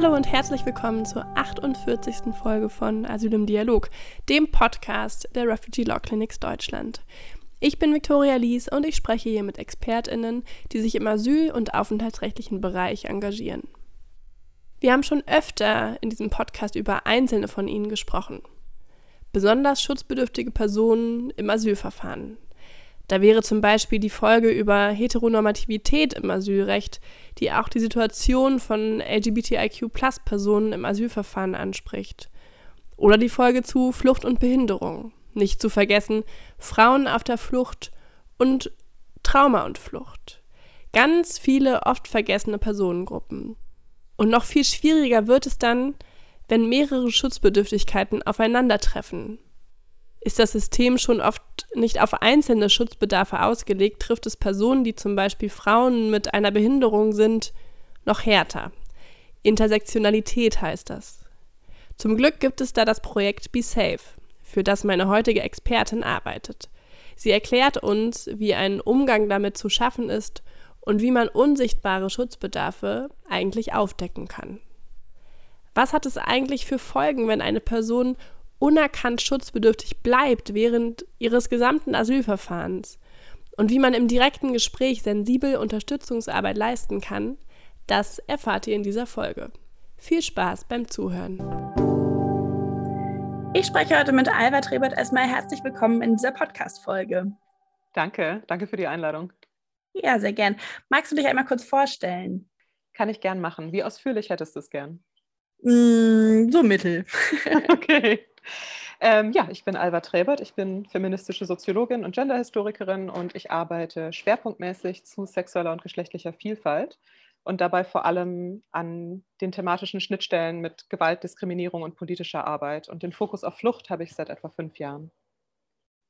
Hallo und herzlich willkommen zur 48. Folge von Asyl im Dialog, dem Podcast der Refugee Law Clinics Deutschland. Ich bin Viktoria Lies und ich spreche hier mit ExpertInnen, die sich im asyl- und aufenthaltsrechtlichen Bereich engagieren. Wir haben schon öfter in diesem Podcast über einzelne von ihnen gesprochen. Besonders schutzbedürftige Personen im Asylverfahren. Da wäre zum Beispiel die Folge über Heteronormativität im Asylrecht, die auch die Situation von LGBTIQ-Personen im Asylverfahren anspricht. Oder die Folge zu Flucht und Behinderung. Nicht zu vergessen Frauen auf der Flucht und Trauma und Flucht. Ganz viele oft vergessene Personengruppen. Und noch viel schwieriger wird es dann, wenn mehrere Schutzbedürftigkeiten aufeinandertreffen. Ist das System schon oft nicht auf einzelne Schutzbedarfe ausgelegt, trifft es Personen, die zum Beispiel Frauen mit einer Behinderung sind, noch härter. Intersektionalität heißt das. Zum Glück gibt es da das Projekt Be Safe, für das meine heutige Expertin arbeitet. Sie erklärt uns, wie ein Umgang damit zu schaffen ist und wie man unsichtbare Schutzbedarfe eigentlich aufdecken kann. Was hat es eigentlich für Folgen, wenn eine Person unerkannt schutzbedürftig bleibt während ihres gesamten Asylverfahrens? Und wie man im direkten Gespräch sensibel Unterstützungsarbeit leisten kann, das erfahrt ihr in dieser Folge. Viel Spaß beim Zuhören. Ich spreche heute mit Alva Trebert. Erstmal herzlich willkommen in dieser Podcast-Folge. Danke, danke für die Einladung. Ja, sehr gern. Magst du dich einmal kurz vorstellen? Kann ich gern machen. Wie ausführlich hättest du es gern? Mm, so mittel. okay. Ähm, ja, ich bin Alva Trebert, ich bin feministische Soziologin und Genderhistorikerin und ich arbeite schwerpunktmäßig zu sexueller und geschlechtlicher Vielfalt und dabei vor allem an den thematischen Schnittstellen mit Gewalt, Diskriminierung und politischer Arbeit. Und den Fokus auf Flucht habe ich seit etwa fünf Jahren.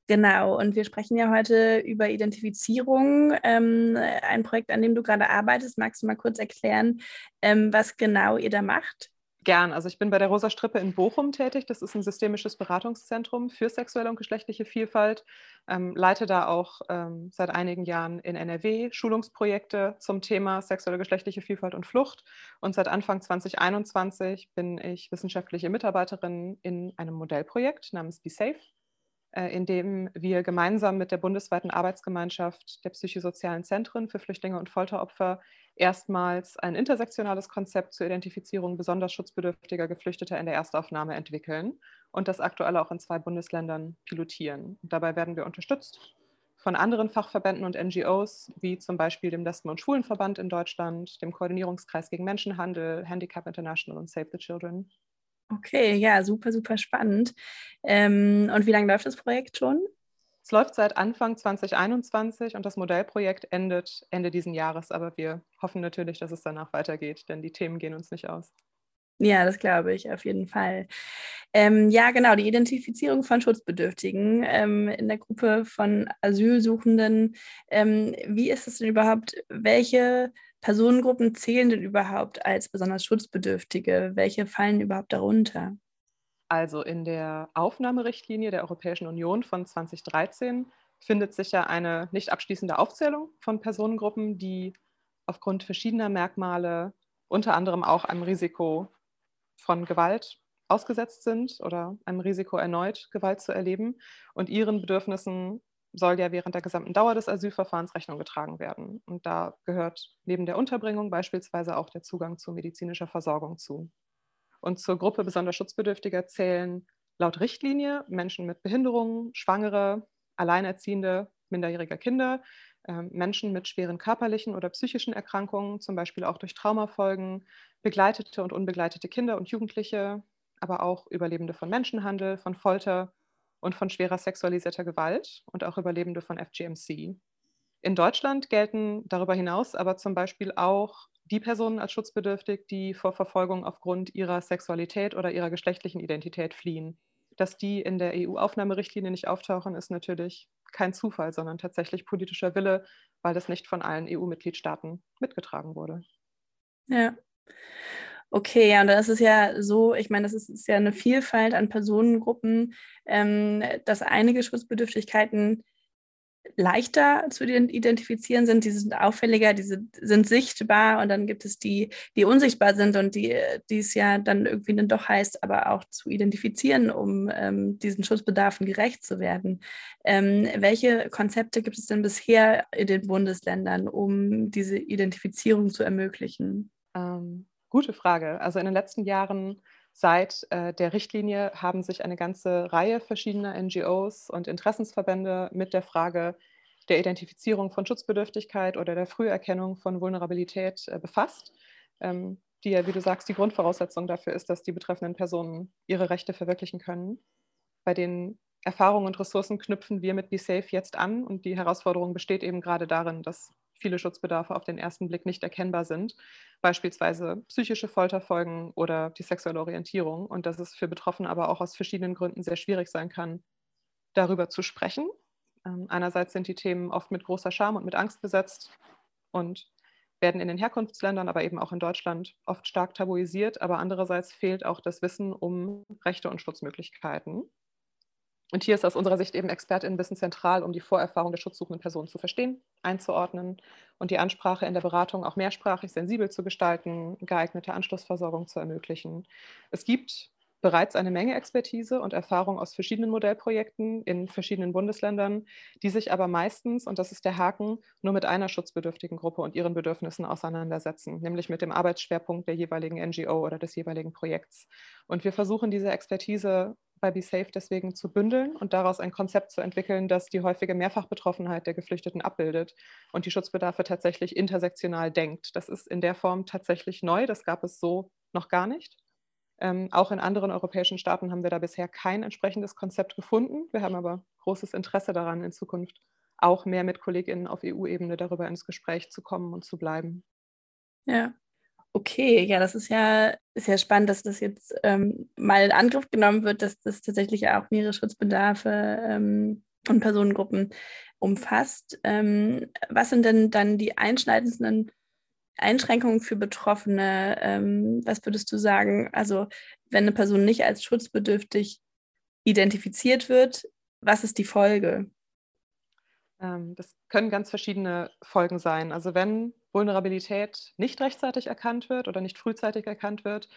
Genau, und wir sprechen ja heute über Identifizierung, ähm, ein Projekt, an dem du gerade arbeitest. Magst du mal kurz erklären, ähm, was genau ihr da macht? Gern. Also ich bin bei der Rosa Strippe in Bochum tätig. Das ist ein systemisches Beratungszentrum für sexuelle und geschlechtliche Vielfalt. Ähm, leite da auch ähm, seit einigen Jahren in NRW Schulungsprojekte zum Thema sexuelle geschlechtliche Vielfalt und Flucht. Und seit Anfang 2021 bin ich wissenschaftliche Mitarbeiterin in einem Modellprojekt namens Be Safe äh, in dem wir gemeinsam mit der bundesweiten Arbeitsgemeinschaft der psychosozialen Zentren für Flüchtlinge und Folteropfer erstmals ein intersektionales Konzept zur Identifizierung besonders schutzbedürftiger Geflüchteter in der Erstaufnahme entwickeln und das aktuell auch in zwei Bundesländern pilotieren. Dabei werden wir unterstützt von anderen Fachverbänden und NGOs, wie zum Beispiel dem Lesben- und Schwulenverband in Deutschland, dem Koordinierungskreis gegen Menschenhandel, Handicap International und Save the Children. Okay, ja, super, super spannend. Ähm, und wie lange läuft das Projekt schon? Es läuft seit Anfang 2021 und das Modellprojekt endet Ende diesen Jahres, aber wir hoffen natürlich, dass es danach weitergeht, denn die Themen gehen uns nicht aus. Ja, das glaube ich auf jeden Fall. Ähm, ja, genau, die Identifizierung von Schutzbedürftigen ähm, in der Gruppe von Asylsuchenden. Ähm, wie ist es denn überhaupt? Welche Personengruppen zählen denn überhaupt als besonders Schutzbedürftige? Welche fallen überhaupt darunter? Also in der Aufnahmerichtlinie der Europäischen Union von 2013 findet sich ja eine nicht abschließende Aufzählung von Personengruppen, die aufgrund verschiedener Merkmale unter anderem auch einem Risiko von Gewalt ausgesetzt sind oder einem Risiko erneut Gewalt zu erleben und ihren Bedürfnissen soll ja während der gesamten Dauer des Asylverfahrens Rechnung getragen werden. Und da gehört neben der Unterbringung beispielsweise auch der Zugang zu medizinischer Versorgung zu. Und zur Gruppe besonders Schutzbedürftiger zählen laut Richtlinie Menschen mit Behinderungen, Schwangere, Alleinerziehende, minderjährige Kinder, ähm, Menschen mit schweren körperlichen oder psychischen Erkrankungen, zum Beispiel auch durch Traumafolgen, begleitete und unbegleitete Kinder und Jugendliche, aber auch Überlebende von Menschenhandel, von Folter und von schwerer sexualisierter Gewalt und auch Überlebende von FGMC. In Deutschland gelten darüber hinaus aber zum Beispiel auch die Personen als schutzbedürftig, die vor Verfolgung aufgrund ihrer Sexualität oder ihrer geschlechtlichen Identität fliehen. Dass die in der EU-Aufnahmerichtlinie nicht auftauchen, ist natürlich kein Zufall, sondern tatsächlich politischer Wille, weil das nicht von allen EU-Mitgliedstaaten mitgetragen wurde. Ja. Okay, ja, und das ist ja so, ich meine, das ist, ist ja eine Vielfalt an Personengruppen, ähm, dass einige Schutzbedürftigkeiten leichter zu identifizieren sind, die sind auffälliger, die sind, sind sichtbar und dann gibt es die, die unsichtbar sind und die, die es ja dann irgendwie dann doch heißt, aber auch zu identifizieren, um ähm, diesen Schutzbedarfen gerecht zu werden. Ähm, welche Konzepte gibt es denn bisher in den Bundesländern, um diese Identifizierung zu ermöglichen? Ähm, gute Frage. Also in den letzten Jahren Seit äh, der Richtlinie haben sich eine ganze Reihe verschiedener NGOs und Interessensverbände mit der Frage der Identifizierung von Schutzbedürftigkeit oder der Früherkennung von Vulnerabilität äh, befasst, ähm, die ja, wie du sagst, die Grundvoraussetzung dafür ist, dass die betreffenden Personen ihre Rechte verwirklichen können. Bei den Erfahrungen und Ressourcen knüpfen wir mit BeSafe jetzt an und die Herausforderung besteht eben gerade darin, dass viele Schutzbedarfe auf den ersten Blick nicht erkennbar sind, beispielsweise psychische Folterfolgen oder die sexuelle Orientierung und dass es für Betroffene aber auch aus verschiedenen Gründen sehr schwierig sein kann, darüber zu sprechen. Ähm, einerseits sind die Themen oft mit großer Scham und mit Angst besetzt und werden in den Herkunftsländern, aber eben auch in Deutschland oft stark tabuisiert, aber andererseits fehlt auch das Wissen um Rechte und Schutzmöglichkeiten. Und hier ist aus unserer Sicht eben Expertinnenwissen zentral, um die Vorerfahrung der schutzsuchenden Personen zu verstehen, einzuordnen und die Ansprache in der Beratung auch mehrsprachig sensibel zu gestalten, geeignete Anschlussversorgung zu ermöglichen. Es gibt bereits eine Menge Expertise und Erfahrung aus verschiedenen Modellprojekten in verschiedenen Bundesländern, die sich aber meistens, und das ist der Haken, nur mit einer schutzbedürftigen Gruppe und ihren Bedürfnissen auseinandersetzen, nämlich mit dem Arbeitsschwerpunkt der jeweiligen NGO oder des jeweiligen Projekts. Und wir versuchen diese Expertise bei BeSafe deswegen zu bündeln und daraus ein Konzept zu entwickeln, das die häufige Mehrfachbetroffenheit der Geflüchteten abbildet und die Schutzbedarfe tatsächlich intersektional denkt. Das ist in der Form tatsächlich neu, das gab es so noch gar nicht. Ähm, auch in anderen europäischen Staaten haben wir da bisher kein entsprechendes Konzept gefunden. Wir haben aber großes Interesse daran, in Zukunft auch mehr mit Kolleginnen auf EU-Ebene darüber ins Gespräch zu kommen und zu bleiben. Ja, Okay, ja, das ist ja, ist spannend, dass das jetzt ähm, mal in Angriff genommen wird, dass das tatsächlich auch mehrere Schutzbedarfe ähm, und Personengruppen umfasst. Ähm, was sind denn dann die einschneidendsten Einschränkungen für Betroffene? Ähm, was würdest du sagen? Also, wenn eine Person nicht als schutzbedürftig identifiziert wird, was ist die Folge? Ähm, das können ganz verschiedene Folgen sein. Also wenn Vulnerabilität nicht rechtzeitig erkannt wird oder nicht frühzeitig erkannt wird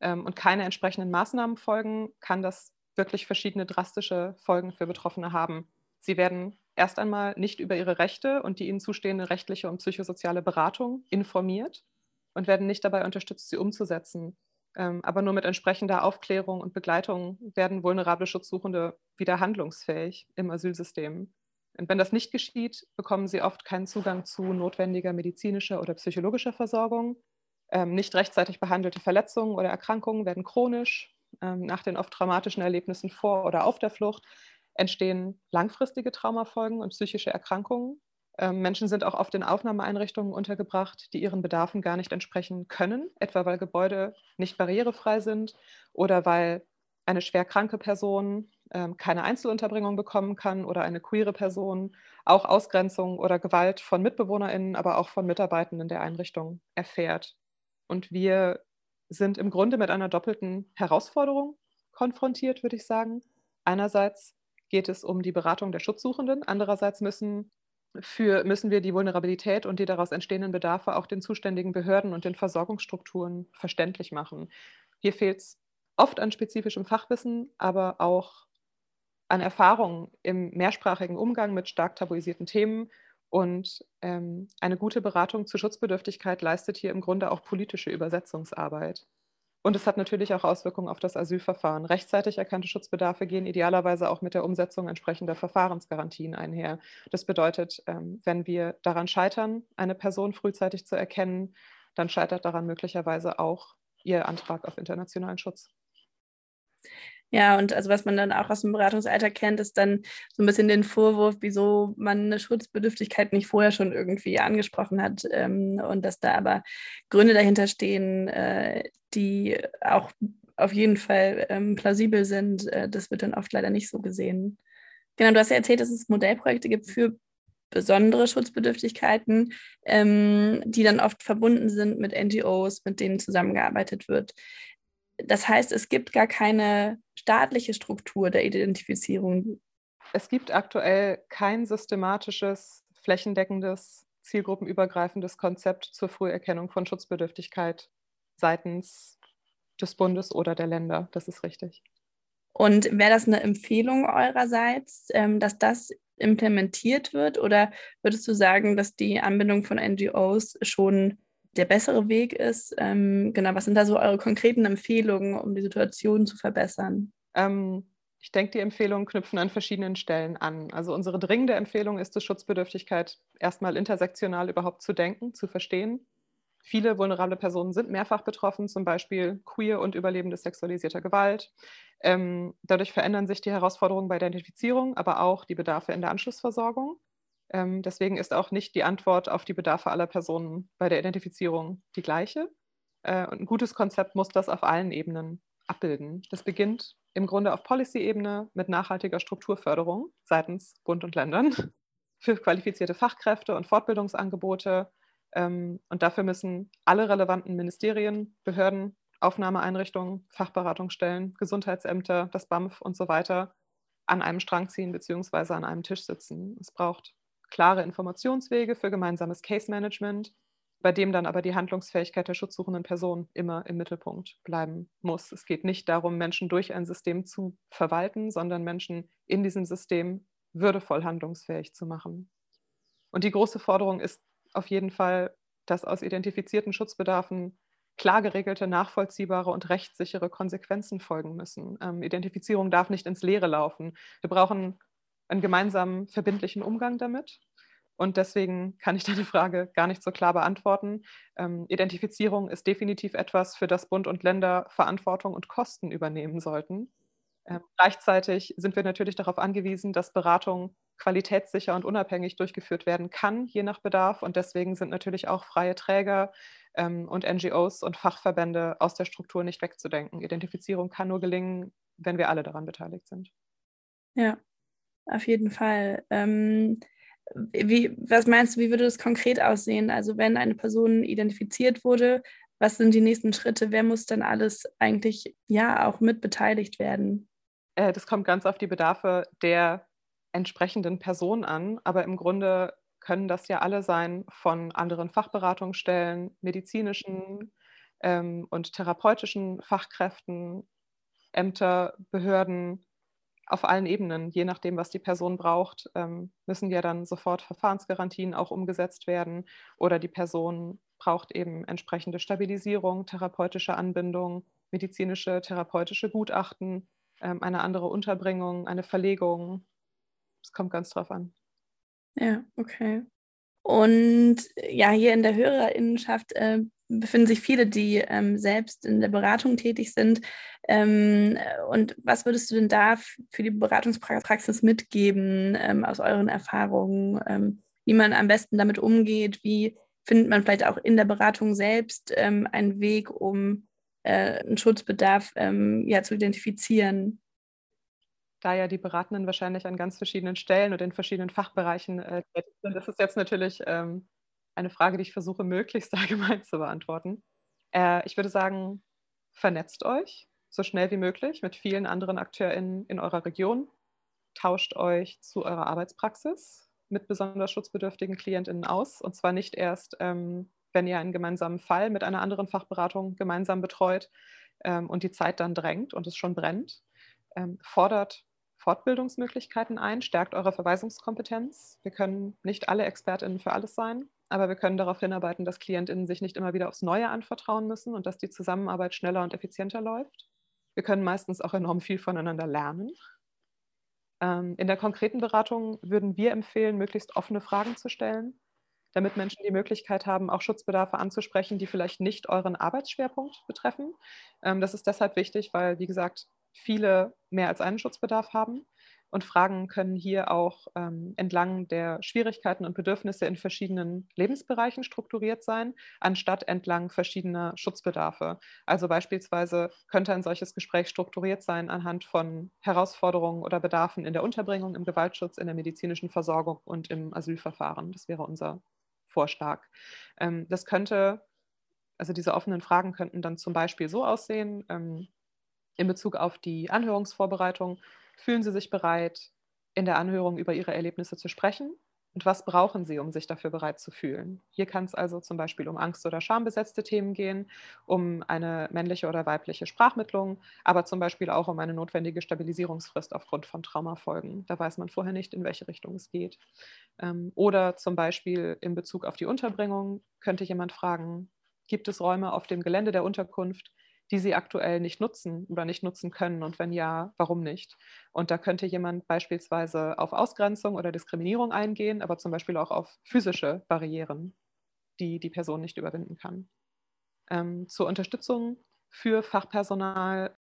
ähm, und keine entsprechenden Maßnahmen folgen, kann das wirklich verschiedene drastische Folgen für Betroffene haben. Sie werden erst einmal nicht über ihre Rechte und die ihnen zustehende rechtliche und psychosoziale Beratung informiert und werden nicht dabei unterstützt, sie umzusetzen. Ähm, aber nur mit entsprechender Aufklärung und Begleitung werden vulnerable Schutzsuchende wieder handlungsfähig im Asylsystem. Und wenn das nicht geschieht, bekommen sie oft keinen Zugang zu notwendiger medizinischer oder psychologischer Versorgung. Ähm, nicht rechtzeitig behandelte Verletzungen oder Erkrankungen werden chronisch. Ähm, nach den oft traumatischen Erlebnissen vor oder auf der Flucht entstehen langfristige Traumafolgen und psychische Erkrankungen. Ähm, Menschen sind auch oft in Aufnahmeeinrichtungen untergebracht, die ihren Bedarfen gar nicht entsprechen können, etwa weil Gebäude nicht barrierefrei sind oder weil eine schwer kranke Person keine Einzelunterbringung bekommen kann oder eine queere Person auch Ausgrenzung oder Gewalt von MitbewohnerInnen, aber auch von Mitarbeitenden der Einrichtung erfährt. Und wir sind im Grunde mit einer doppelten Herausforderung konfrontiert, würde ich sagen. Einerseits geht es um die Beratung der Schutzsuchenden, andererseits müssen, für, müssen wir die Vulnerabilität und die daraus entstehenden Bedarfe auch den zuständigen Behörden und den Versorgungsstrukturen verständlich machen. Hier fehlt es oft an spezifischem Fachwissen, aber auch an Erfahrung im mehrsprachigen Umgang mit stark tabuisierten Themen. Und ähm, eine gute Beratung zur Schutzbedürftigkeit leistet hier im Grunde auch politische Übersetzungsarbeit. Und es hat natürlich auch Auswirkungen auf das Asylverfahren. Rechtzeitig erkannte Schutzbedarfe gehen idealerweise auch mit der Umsetzung entsprechender Verfahrensgarantien einher. Das bedeutet, ähm, wenn wir daran scheitern, eine Person frühzeitig zu erkennen, dann scheitert daran möglicherweise auch ihr Antrag auf internationalen Schutz. Ja, und also was man dann auch aus dem Beratungsalter kennt, ist dann so ein bisschen den Vorwurf, wieso man eine Schutzbedürftigkeit nicht vorher schon irgendwie angesprochen hat ähm, und dass da aber Gründe dahinter stehen, äh, die auch auf jeden Fall ähm, plausibel sind. Äh, das wird dann oft leider nicht so gesehen. Genau, du hast ja erzählt, dass es Modellprojekte gibt für besondere Schutzbedürftigkeiten, ähm, die dann oft verbunden sind mit NGOs, mit denen zusammengearbeitet wird. Das heißt, es gibt gar keine staatliche Struktur der Identifizierung. Es gibt aktuell kein systematisches, flächendeckendes, zielgruppenübergreifendes Konzept zur Früherkennung von Schutzbedürftigkeit seitens des Bundes oder der Länder. Das ist richtig. Und wäre das eine Empfehlung eurerseits, ähm, dass das implementiert wird? Oder würdest du sagen, dass die Anbindung von NGOs schon der bessere Weg ist? Ähm, genau, was sind da so eure konkreten Empfehlungen, um die Situation zu verbessern? Ähm, ich denke, die Empfehlungen knüpfen an verschiedenen Stellen an. Also unsere dringende Empfehlung ist es, Schutzbedürftigkeit erstmal intersektional überhaupt zu denken, zu verstehen. Viele vulnerable Personen sind mehrfach betroffen, zum Beispiel queer und Überlebende sexualisierter Gewalt. Ähm, dadurch verändern sich die Herausforderungen bei der Identifizierung, aber auch die Bedarfe in der Anschlussversorgung. Ähm, deswegen ist auch nicht die Antwort auf die Bedarfe aller Personen bei der Identifizierung die gleiche. Äh, und ein gutes Konzept muss das auf allen Ebenen abbilden. Das beginnt im Grunde auf Policy-Ebene mit nachhaltiger Strukturförderung seitens Bund und Ländern für qualifizierte Fachkräfte und Fortbildungsangebote. Ähm, und dafür müssen alle relevanten Ministerien, Behörden, Aufnahmeeinrichtungen, Fachberatungsstellen, Gesundheitsämter, das BAMF und so weiter an einem Strang ziehen bzw. an einem Tisch sitzen. Es braucht klare Informationswege für gemeinsames Case Management, bei dem dann aber die Handlungsfähigkeit der schutzsuchenden Person immer im Mittelpunkt bleiben muss. Es geht nicht darum, Menschen durch ein System zu verwalten, sondern Menschen in diesem System würdevoll handlungsfähig zu machen. Und die große Forderung ist auf jeden Fall, dass aus identifizierten Schutzbedarfen klar geregelte, nachvollziehbare und rechtssichere Konsequenzen folgen müssen. Ähm, Identifizierung darf nicht ins Leere laufen. Wir brauchen einen gemeinsamen verbindlichen Umgang damit. Und deswegen kann ich deine Frage gar nicht so klar beantworten. Ähm, Identifizierung ist definitiv etwas, für das Bund und Länder Verantwortung und Kosten übernehmen sollten. Ähm, gleichzeitig sind wir natürlich darauf angewiesen, dass Beratung qualitätssicher und unabhängig durchgeführt werden kann, je nach Bedarf. Und deswegen sind natürlich auch freie Träger ähm, und NGOs und Fachverbände aus der Struktur nicht wegzudenken. Identifizierung kann nur gelingen, wenn wir alle daran beteiligt sind. Ja, auf jeden Fall. Ähm, wie, was meinst du, wie würde das konkret aussehen? Also wenn eine Person identifiziert wurde, was sind die nächsten Schritte? Wer muss dann alles eigentlich ja auch mit beteiligt werden? Äh, das kommt ganz auf die Bedarfe der entsprechenden Person an, aber im Grunde können das ja alle sein von anderen Fachberatungsstellen, medizinischen ähm, und therapeutischen Fachkräften, Ämter, Behörden, auf allen Ebenen, je nachdem, was die Person braucht, ähm, müssen ja dann sofort Verfahrensgarantien auch umgesetzt werden oder die Person braucht eben entsprechende Stabilisierung, therapeutische Anbindung, medizinische, therapeutische Gutachten, ähm, eine andere Unterbringung, eine Verlegung. Es kommt ganz drauf an. Ja, okay. Und ja, hier in der Hörerinnenschaft äh, befinden sich viele, die ähm, selbst in der Beratung tätig sind. Ähm, und was würdest du denn da für die Beratungspraxis mitgeben ähm, aus euren Erfahrungen, ähm, wie man am besten damit umgeht? Wie findet man vielleicht auch in der Beratung selbst ähm, einen Weg, um äh, einen Schutzbedarf ähm, ja, zu identifizieren? da ja die Beratenden wahrscheinlich an ganz verschiedenen Stellen und in verschiedenen Fachbereichen äh, tätig sind, ist jetzt natürlich ähm, eine Frage, die ich versuche, möglichst allgemein zu beantworten. Äh, ich würde sagen, vernetzt euch so schnell wie möglich mit vielen anderen AkteurInnen in eurer Region. Tauscht euch zu eurer Arbeitspraxis mit besonders schutzbedürftigen KlientInnen aus. Und zwar nicht erst, ähm, wenn ihr einen gemeinsamen Fall mit einer anderen Fachberatung gemeinsam betreut ähm, und die Zeit dann drängt und es schon brennt. Ähm, fordert Fortbildungsmöglichkeiten ein, stärkt eure Verweisungskompetenz. Wir können nicht alle ExpertInnen für alles sein, aber wir können darauf hinarbeiten, dass KlientInnen sich nicht immer wieder aufs Neue anvertrauen müssen und dass die Zusammenarbeit schneller und effizienter läuft. Wir können meistens auch enorm viel voneinander lernen. Ähm, in der konkreten Beratung würden wir empfehlen, möglichst offene Fragen zu stellen, damit Menschen die Möglichkeit haben, auch Schutzbedarfe anzusprechen, die vielleicht nicht euren Arbeitsschwerpunkt betreffen. Ähm, das ist deshalb wichtig, weil, wie gesagt, viele mehr als einen Schutzbedarf haben. Und Fragen können hier auch ähm, entlang der Schwierigkeiten und Bedürfnisse in verschiedenen Lebensbereichen strukturiert sein, anstatt entlang verschiedener Schutzbedarfe. Also beispielsweise könnte ein solches Gespräch strukturiert sein anhand von Herausforderungen oder Bedarfen in der Unterbringung, im Gewaltschutz, in der medizinischen Versorgung und im Asylverfahren. Das wäre unser Vorschlag. Ähm, das könnte, also diese offenen Fragen könnten dann zum Beispiel so aussehen, ähm, in Bezug auf die Anhörungsvorbereitung. Fühlen Sie sich bereit, in der Anhörung über ihre Erlebnisse zu sprechen und was brauchen sie, um sich dafür bereit zu fühlen. Hier kann es also zum Beispiel um Angst- oder Schambesetzte Themen gehen, um eine männliche oder weibliche Sprachmittlung, aber zum Beispiel auch um eine notwendige Stabilisierungsfrist aufgrund von Traumafolgen. Da weiß man vorher nicht, in welche Richtung es geht. Ähm, oder zum Beispiel in Bezug auf die Unterbringung könnte jemand fragen, gibt es Räume auf dem Gelände der Unterkunft, die sie aktuell nicht nutzen oder nicht nutzen können? Und wenn ja, warum nicht? Und da könnte jemand beispielsweise auf Ausgrenzung oder Diskriminierung eingehen, aber zum Beispiel auch auf physische Barrieren, die die Person nicht überwinden kann. Ähm, zur Unterstützung für Fachpersonal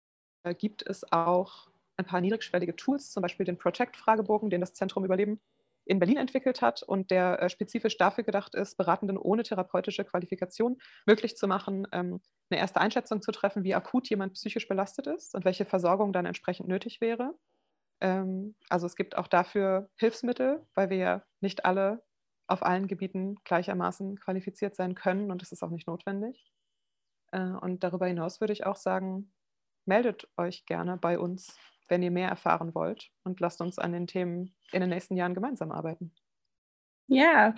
äh, gibt es auch ein paar niedrigschwellige Tools, zum Beispiel den Protect-Fragebogen, den das Zentrum Überleben in Berlin entwickelt hat und der äh, spezifisch dafür gedacht ist, Beratenden ohne therapeutische Qualifikation möglich zu machen, ähm, eine erste Einschätzung zu treffen, wie akut jemand psychisch belastet ist und welche Versorgung dann entsprechend nötig wäre. Ähm, also es gibt auch dafür Hilfsmittel, weil wir ja nicht alle auf allen Gebieten gleichermaßen qualifiziert sein können und das ist auch nicht notwendig. Äh, und darüber hinaus würde ich auch sagen, meldet euch gerne bei uns wenn ihr mehr erfahren wollt. Und lasst uns an den Themen in den nächsten Jahren gemeinsam arbeiten. Ja,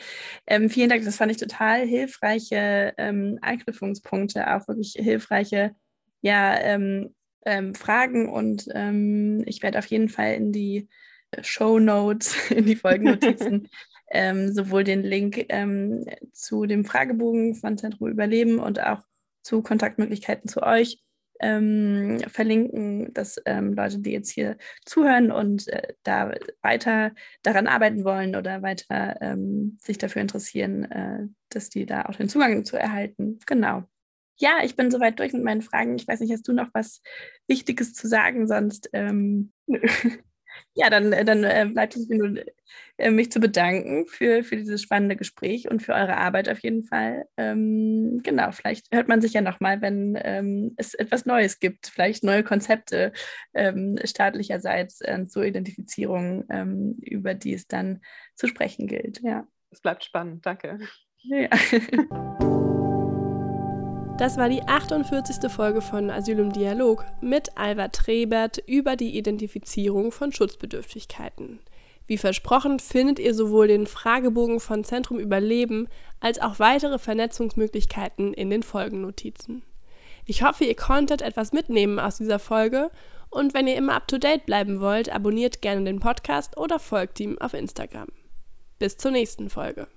ähm, vielen Dank. Das fand ich total hilfreiche ähm, Anknüpfungspunkte, auch wirklich hilfreiche ja, ähm, ähm Fragen. Und ähm, ich werde auf jeden Fall in die Show Notes, in die Folgennotizen, ähm, sowohl den Link zu dem Fragebogen von Zentrum Überleben und auch zu Kontaktmöglichkeiten zu euch ähm, verlinken, dass ähm, Leute, die jetzt hier zuhören und äh, da weiter daran arbeiten wollen oder weiter ähm, sich dafür interessieren, äh, dass die da auch den Zugang zu erhalten. Genau. Ja, ich bin soweit durch mit meinen Fragen. Ich weiß nicht, hast du noch was Wichtiges zu sagen? Sonst ähm, Ja, dann, äh, dann äh, bleibt es mir nur, äh, mich zu bedanken für, für dieses spannende Gespräch und für eure Arbeit auf jeden Fall. Ähm, genau, vielleicht hört man sich ja nochmal, wenn ähm, es etwas Neues gibt, vielleicht neue Konzepte ähm, staatlicherseits äh, zur Identifizierung, ähm, über die es dann zu sprechen gilt. Ja. Es bleibt spannend, danke. Ja. Das war die 48. Folge von Asyl im Dialog mit Alva Trebert über die Identifizierung von Schutzbedürftigkeiten. Wie versprochen findet ihr sowohl den Fragebogen von Zentrum Überleben als auch weitere Vernetzungsmöglichkeiten in den Folgennotizen. Ich hoffe, ihr konntet etwas mitnehmen aus dieser Folge und wenn ihr immer up-to-date bleiben wollt, abonniert gerne den Podcast oder folgt ihm auf Instagram. Bis zur nächsten Folge.